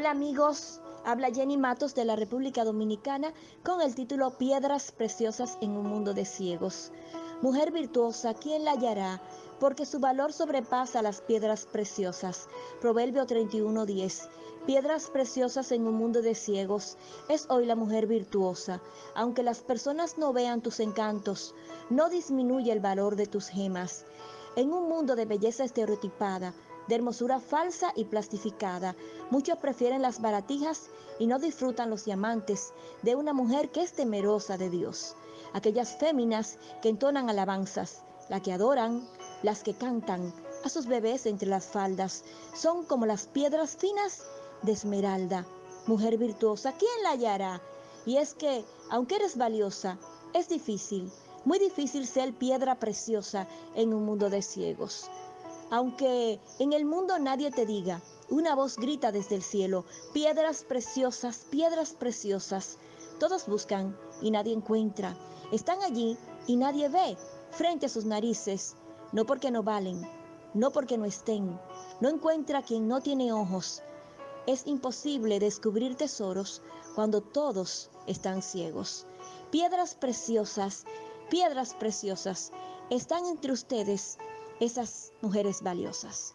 amigos, habla Jenny Matos de la República Dominicana con el título Piedras Preciosas en un mundo de ciegos. Mujer virtuosa, ¿quién la hallará? Porque su valor sobrepasa las piedras preciosas. Proverbio 31:10. Piedras preciosas en un mundo de ciegos. Es hoy la mujer virtuosa. Aunque las personas no vean tus encantos, no disminuye el valor de tus gemas. En un mundo de belleza estereotipada, de hermosura falsa y plastificada. Muchos prefieren las baratijas y no disfrutan los diamantes de una mujer que es temerosa de Dios. Aquellas féminas que entonan alabanzas, las que adoran, las que cantan a sus bebés entre las faldas, son como las piedras finas de esmeralda. Mujer virtuosa, ¿quién la hallará? Y es que, aunque eres valiosa, es difícil, muy difícil ser piedra preciosa en un mundo de ciegos. Aunque en el mundo nadie te diga, una voz grita desde el cielo, piedras preciosas, piedras preciosas. Todos buscan y nadie encuentra. Están allí y nadie ve frente a sus narices, no porque no valen, no porque no estén. No encuentra quien no tiene ojos. Es imposible descubrir tesoros cuando todos están ciegos. Piedras preciosas, piedras preciosas, están entre ustedes esas mujeres valiosas.